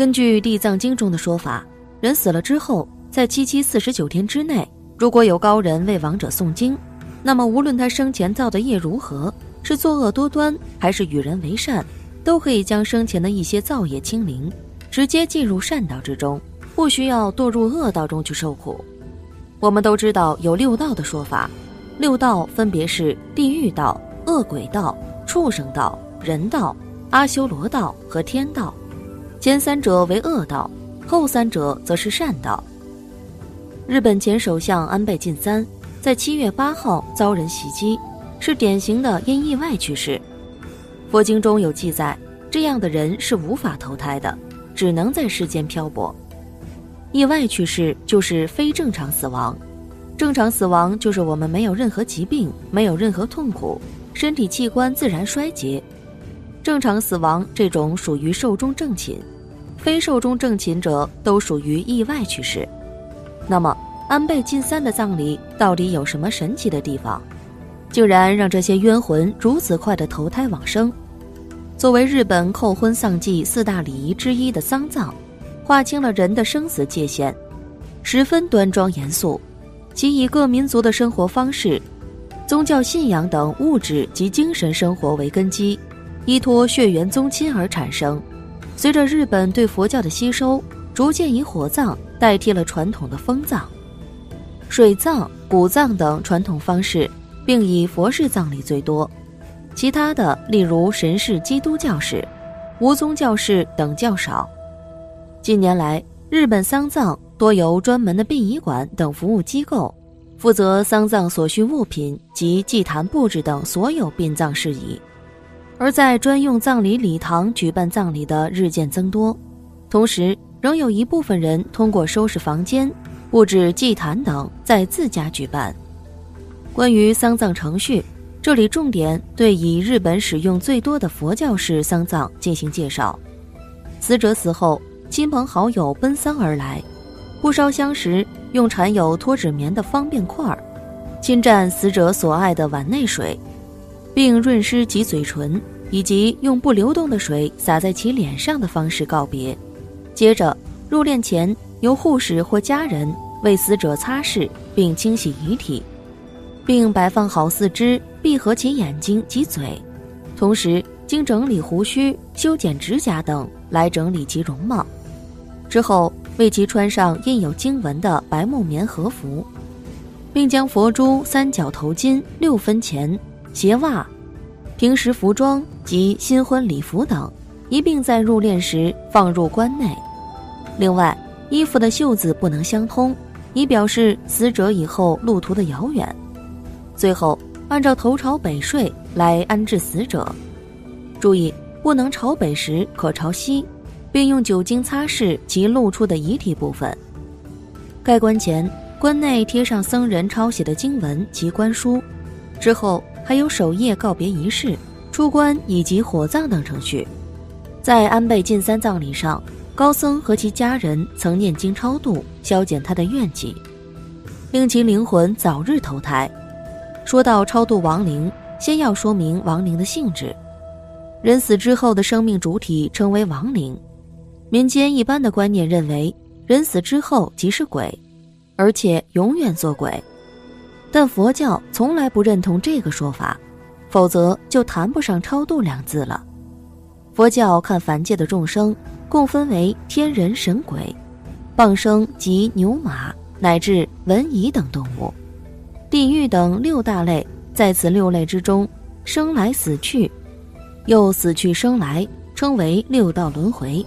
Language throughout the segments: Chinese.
根据《地藏经》中的说法，人死了之后，在七七四十九天之内，如果有高人为亡者诵经，那么无论他生前造的业如何，是作恶多端还是与人为善，都可以将生前的一些造业清零，直接进入善道之中，不需要堕入恶道中去受苦。我们都知道有六道的说法，六道分别是地狱道、恶鬼道、畜生道、人道、阿修罗道和天道。前三者为恶道，后三者则是善道。日本前首相安倍晋三在七月八号遭人袭击，是典型的因意外去世。佛经中有记载，这样的人是无法投胎的，只能在世间漂泊。意外去世就是非正常死亡，正常死亡就是我们没有任何疾病，没有任何痛苦，身体器官自然衰竭。正常死亡这种属于寿终正寝，非寿终正寝者都属于意外去世。那么，安倍晋三的葬礼到底有什么神奇的地方，竟然让这些冤魂如此快的投胎往生？作为日本扣婚丧祭四大礼仪之一的丧葬，划清了人的生死界限，十分端庄严肃。其以各民族的生活方式、宗教信仰等物质及精神生活为根基。依托血缘宗亲而产生，随着日本对佛教的吸收，逐渐以火葬代替了传统的风葬、水葬、骨葬等传统方式，并以佛式葬礼最多。其他的，例如神式基督教式、无宗教式等较少。近年来，日本丧葬多由专门的殡仪馆等服务机构负责丧葬所需物品及祭坛布置等所有殡葬事宜。而在专用葬礼礼堂举办葬礼的日渐增多，同时仍有一部分人通过收拾房间、布置祭坛等，在自家举办。关于丧葬程序，这里重点对以日本使用最多的佛教式丧葬进行介绍。死者死后，亲朋好友奔丧而来，不烧香时用缠有脱脂棉的方便块儿，侵占死者所爱的碗内水。并润湿其嘴唇，以及用不流动的水洒在其脸上的方式告别。接着，入殓前由护士或家人为死者擦拭并清洗遗体，并摆放好四肢，闭合其眼睛及嘴，同时经整理胡须、修剪指甲等来整理其容貌。之后，为其穿上印有经文的白木棉和服，并将佛珠、三角头巾、六分钱。鞋袜、平时服装及新婚礼服等，一并在入殓时放入棺内。另外，衣服的袖子不能相通，以表示死者以后路途的遥远。最后，按照头朝北睡来安置死者。注意，不能朝北时可朝西，并用酒精擦拭其露出的遗体部分。盖棺前，棺内贴上僧人抄写的经文及棺书。之后。还有守夜告别仪式、出关以及火葬等程序。在安倍晋三葬礼上，高僧和其家人曾念经超度，消减他的怨气，令其灵魂早日投胎。说到超度亡灵，先要说明亡灵的性质。人死之后的生命主体称为亡灵。民间一般的观念认为，人死之后即是鬼，而且永远做鬼。但佛教从来不认同这个说法，否则就谈不上超度两字了。佛教看凡界的众生，共分为天人神鬼、傍生及牛马乃至文蚁等动物，地狱等六大类。在此六类之中，生来死去，又死去生来，称为六道轮回。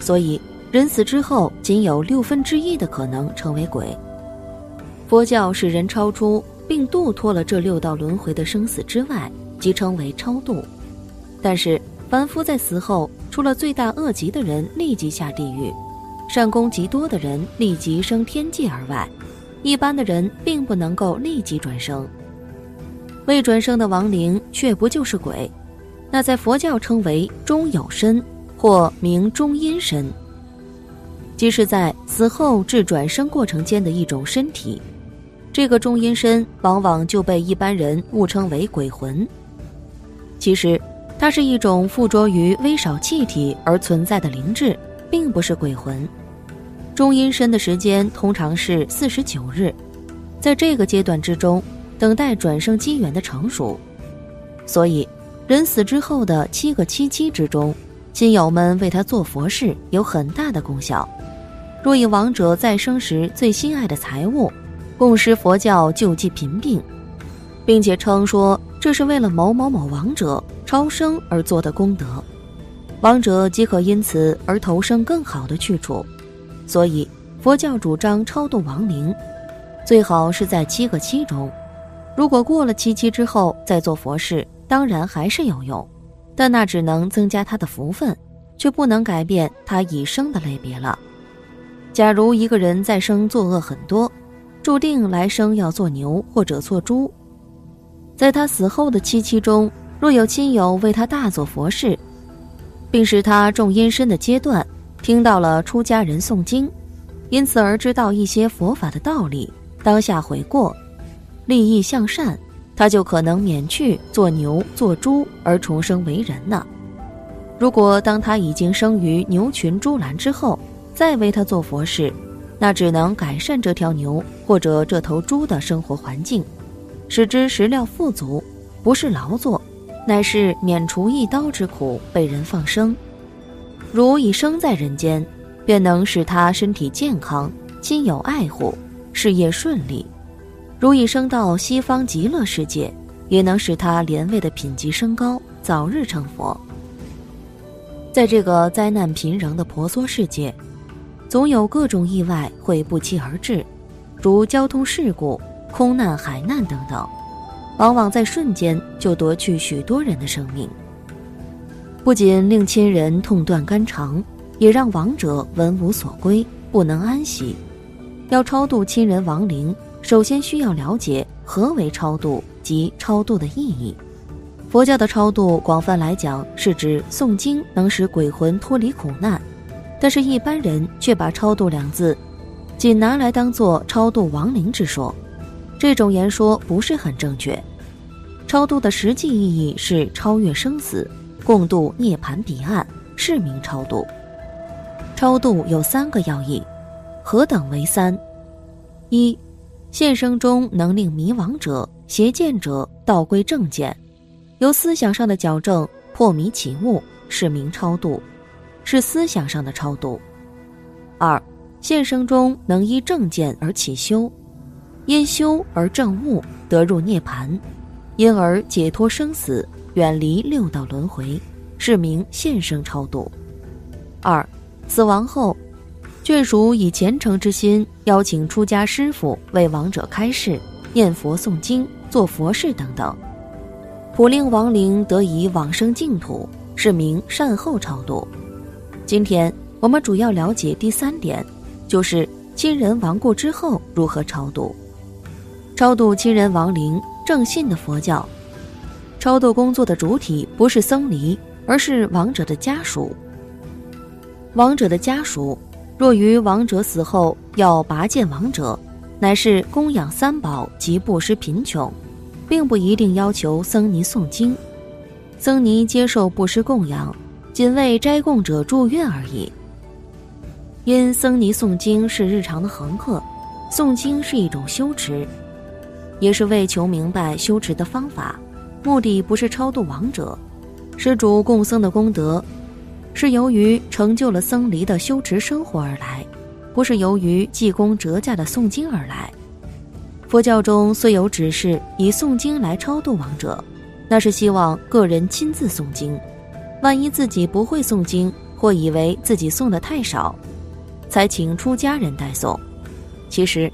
所以，人死之后，仅有六分之一的可能成为鬼。佛教使人超出并度脱了这六道轮回的生死之外，即称为超度。但是凡夫在死后，除了罪大恶极的人立即下地狱，善功极多的人立即升天界而外，一般的人并不能够立即转生。未转生的亡灵却不就是鬼？那在佛教称为中有身，或名中阴身，即是在死后至转生过程间的一种身体。这个中阴身往往就被一般人误称为鬼魂。其实，它是一种附着于微少气体而存在的灵智，并不是鬼魂。中阴身的时间通常是四十九日，在这个阶段之中，等待转生机缘的成熟。所以，人死之后的七个七七之中，亲友们为他做佛事有很大的功效。若以亡者再生时最心爱的财物，供施佛教救济贫病，并且称说这是为了某某某亡者超生而做的功德，亡者即可因此而投生更好的去处。所以，佛教主张超度亡灵，最好是在七个七中。如果过了七七之后再做佛事，当然还是有用，但那只能增加他的福分，却不能改变他已生的类别了。假如一个人再生作恶很多，注定来生要做牛或者做猪。在他死后的七七中，若有亲友为他大做佛事，并使他种阴身的阶段。听到了出家人诵经，因此而知道一些佛法的道理，当下悔过，立意向善，他就可能免去做牛做猪而重生为人呢。如果当他已经生于牛群猪栏之后，再为他做佛事，那只能改善这条牛或者这头猪的生活环境，使之食料富足，不是劳作，乃是免除一刀之苦，被人放生。如已生在人间，便能使他身体健康，亲友爱护，事业顺利；如已升到西方极乐世界，也能使他连位的品级升高，早日成佛。在这个灾难频仍的婆娑世界，总有各种意外会不期而至，如交通事故、空难、海难等等，往往在瞬间就夺去许多人的生命。不仅令亲人痛断肝肠，也让亡者闻无所归，不能安息。要超度亲人亡灵，首先需要了解何为超度及超度的意义。佛教的超度，广泛来讲是指诵经能使鬼魂脱离苦难，但是，一般人却把“超度”两字，仅拿来当做超度亡灵之说。这种言说不是很正确。超度的实际意义是超越生死。共度涅槃彼岸，是名超度。超度有三个要义，何等为三？一，现生中能令迷惘者、邪见者倒归正见，由思想上的矫正破迷起悟，是名超度，是思想上的超度。二，现生中能依正见而起修，因修而正悟，得入涅槃，因而解脱生死。远离六道轮回，是名现生超度。二，死亡后，眷属以虔诚之心邀请出家师傅为亡者开示、念佛诵经、做佛事等等，普令亡灵得以往生净土，是名善后超度。今天我们主要了解第三点，就是亲人亡故之后如何超度。超度亲人亡灵，正信的佛教。超度工作的主体不是僧尼，而是亡者的家属。亡者的家属若于亡者死后要拔剑亡者，乃是供养三宝及布施贫穷，并不一定要求僧尼诵经。僧尼接受布施供养，仅为斋供者祝愿而已。因僧尼诵经是日常的恒课，诵经是一种修持，也是为求明白修持的方法。目的不是超度亡者，施主供僧的功德，是由于成就了僧尼的修持生活而来，不是由于济公折价的诵经而来。佛教中虽有指示以诵经来超度亡者，那是希望个人亲自诵经，万一自己不会诵经，或以为自己诵的太少，才请出家人代诵。其实，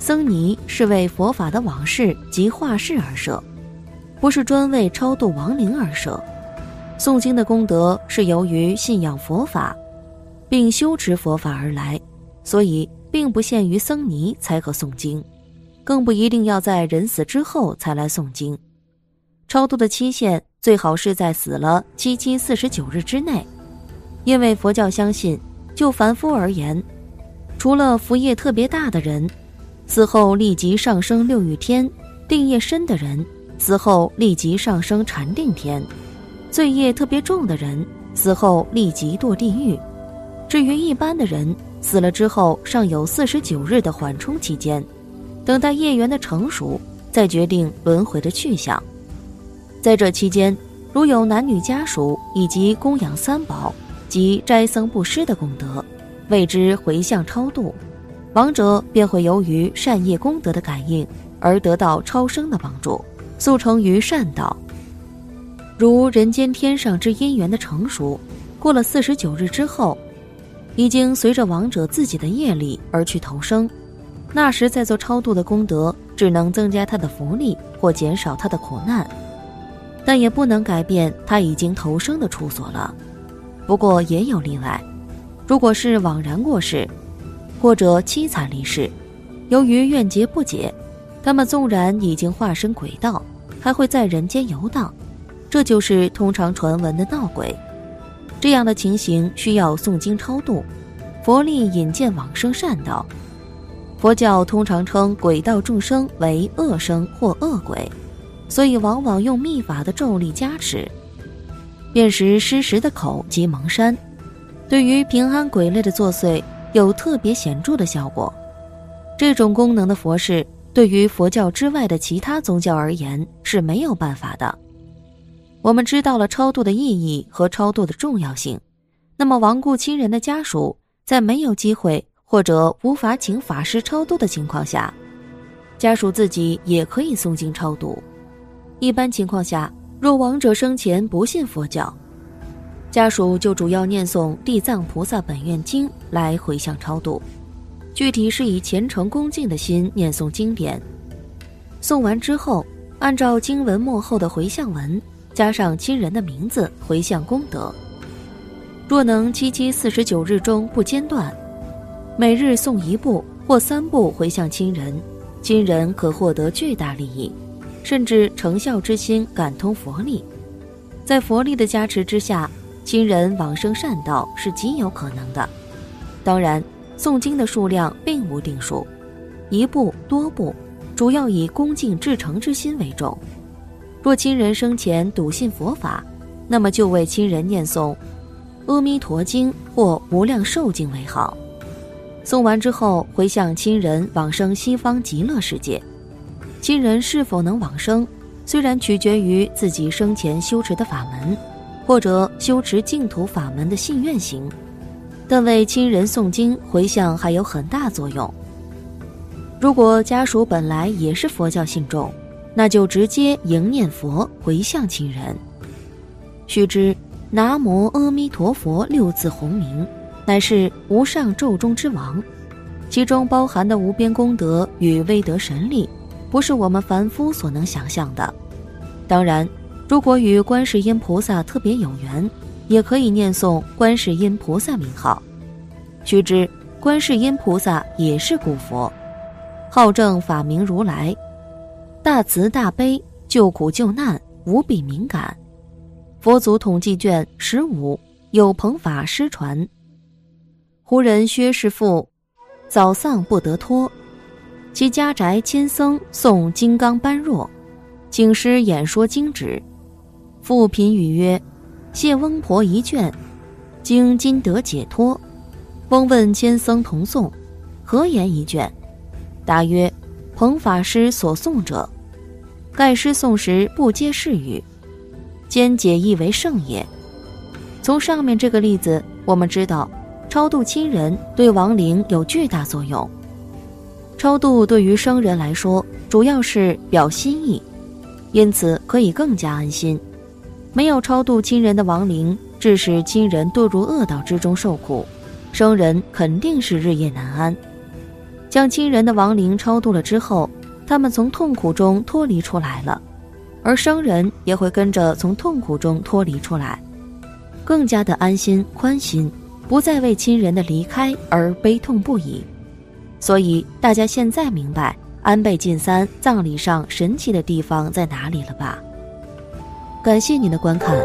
僧尼是为佛法的往事及化事而设。不是专为超度亡灵而设，诵经的功德是由于信仰佛法，并修持佛法而来，所以并不限于僧尼才可诵经，更不一定要在人死之后才来诵经。超度的期限最好是在死了七七四十九日之内，因为佛教相信，就凡夫而言，除了福业特别大的人，死后立即上升六欲天，定业深的人。死后立即上升禅定天，罪业特别重的人死后立即堕地狱，至于一般的人，死了之后尚有四十九日的缓冲期间，等待业缘的成熟，再决定轮回的去向。在这期间，如有男女家属以及供养三宝及斋僧布施的功德，为之回向超度，亡者便会由于善业功德的感应而得到超生的帮助，速成于善道。如人间天上之因缘的成熟，过了四十九日之后。已经随着亡者自己的业力而去投生，那时再做超度的功德，只能增加他的福利或减少他的苦难，但也不能改变他已经投生的处所了。不过也有例外，如果是枉然过世，或者凄惨离世，由于怨结不解，他们纵然已经化身鬼道，还会在人间游荡，这就是通常传闻的闹鬼。这样的情形需要诵经超度，佛力引荐往生善道。佛教通常称鬼道众生为恶生或恶鬼，所以往往用秘法的咒力加持，辨识失时的口及蒙山，对于平安鬼类的作祟有特别显著的效果。这种功能的佛事，对于佛教之外的其他宗教而言是没有办法的。我们知道了超度的意义和超度的重要性，那么亡故亲人的家属在没有机会或者无法请法师超度的情况下，家属自己也可以诵经超度。一般情况下，若亡者生前不信佛教，家属就主要念诵《地藏菩萨本愿经》来回向超度，具体是以虔诚恭敬的心念诵经典，诵完之后，按照经文末后的回向文。加上亲人的名字回向功德，若能七七四十九日中不间断，每日诵一部或三部回向亲人，亲人可获得巨大利益，甚至成孝之心感通佛力，在佛力的加持之下，亲人往生善道是极有可能的。当然，诵经的数量并无定数，一部多部，主要以恭敬至诚之心为重。若亲人生前笃信佛法，那么就为亲人念诵《阿弥陀经》或《无量寿经》为好。诵完之后，回向亲人往生西方极乐世界。亲人是否能往生，虽然取决于自己生前修持的法门，或者修持净土法门的信愿行，但为亲人诵经回向还有很大作用。如果家属本来也是佛教信众，那就直接迎念佛回向亲人。须知南无阿弥陀佛六字洪名，乃是无上咒中之王，其中包含的无边功德与威德神力，不是我们凡夫所能想象的。当然，如果与观世音菩萨特别有缘，也可以念诵观世音菩萨名号。须知观世音菩萨也是古佛，号正法明如来。大慈大悲，救苦救难，无比敏感。佛祖统计卷十五有朋法师传。胡人薛师傅早丧不得脱，其家宅亲僧诵金刚般若，请师演说经旨。复贫语曰：“谢翁婆一卷，经今得解脱。”翁问千僧同诵，何言一卷？答曰。彭法师所诵者，盖师诵时不接是语，兼解义为圣也。从上面这个例子，我们知道，超度亲人对亡灵有巨大作用。超度对于生人来说，主要是表心意，因此可以更加安心。没有超度亲人的亡灵，致使亲人堕入恶道之中受苦，生人肯定是日夜难安。将亲人的亡灵超度了之后，他们从痛苦中脱离出来了，而生人也会跟着从痛苦中脱离出来，更加的安心宽心，不再为亲人的离开而悲痛不已。所以大家现在明白安倍晋三葬礼上神奇的地方在哪里了吧？感谢您的观看。